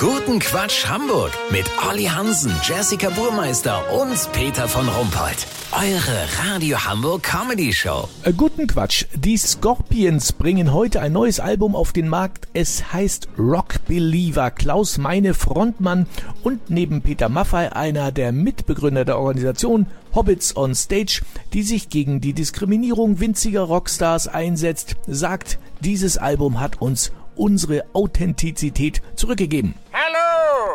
Guten Quatsch Hamburg mit Olli Hansen, Jessica Burmeister und Peter von Rumpold. Eure Radio Hamburg Comedy Show. Äh, Guten Quatsch. Die Scorpions bringen heute ein neues Album auf den Markt. Es heißt Rock Believer. Klaus Meine, Frontmann und neben Peter Maffay einer der Mitbegründer der Organisation Hobbits on Stage, die sich gegen die Diskriminierung winziger Rockstars einsetzt, sagt, dieses Album hat uns unsere Authentizität zurückgegeben.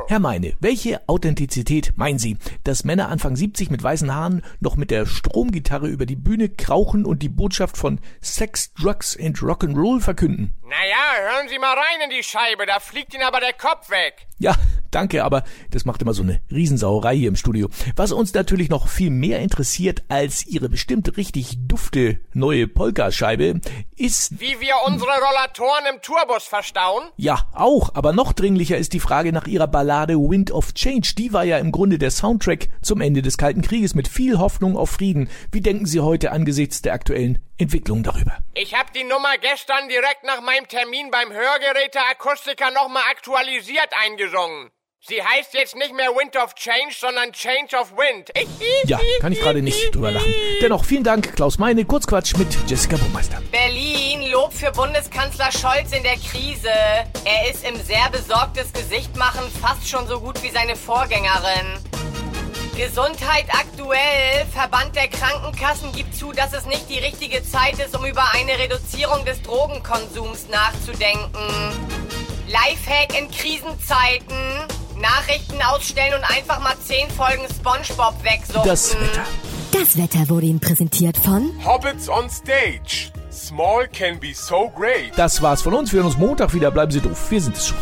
Herr Meine, welche Authentizität meinen Sie? Dass Männer Anfang 70 mit weißen Haaren noch mit der Stromgitarre über die Bühne krauchen und die Botschaft von Sex, Drugs and Rock'n'Roll verkünden? Naja, hören Sie mal rein in die Scheibe, da fliegt Ihnen aber der Kopf weg. Ja, danke, aber das macht immer so eine Riesensauerei hier im Studio. Was uns natürlich noch viel mehr interessiert als Ihre bestimmt richtig dufte neue Polkascheibe ist, Wie wir unsere Rollatoren im Tourbus verstauen? ja, auch, aber noch dringlicher ist die Frage nach Ihrer Ballade Wind of Change. Die war ja im Grunde der Soundtrack zum Ende des Kalten Krieges mit viel Hoffnung auf Frieden. Wie denken Sie heute angesichts der aktuellen Entwicklung darüber? Ich hab die Nummer gestern direkt nach meinem Termin beim Hörgeräteakustiker nochmal aktualisiert eingesungen. Sie heißt jetzt nicht mehr Wind of Change, sondern Change of Wind. Ja, kann ich gerade nicht drüber lachen. Dennoch vielen Dank, Klaus Meine, Kurzquatsch mit Jessica Burmeister. Berlin, Lob für Bundeskanzler Scholz in der Krise. Er ist im sehr besorgtes Gesicht machen fast schon so gut wie seine Vorgängerin. Gesundheit aktuell. Verband der Krankenkassen gibt zu, dass es nicht die richtige Zeit ist, um über eine Reduzierung des Drogenkonsums nachzudenken. Lifehack in Krisenzeiten. Nachrichten ausstellen und einfach mal 10 Folgen Spongebob wegsuchten. Das Wetter. Das Wetter wurde Ihnen präsentiert von Hobbits on Stage. Small can be so great. Das war's von uns. Wir hören uns Montag wieder. Bleiben Sie doof. Wir sind es schon.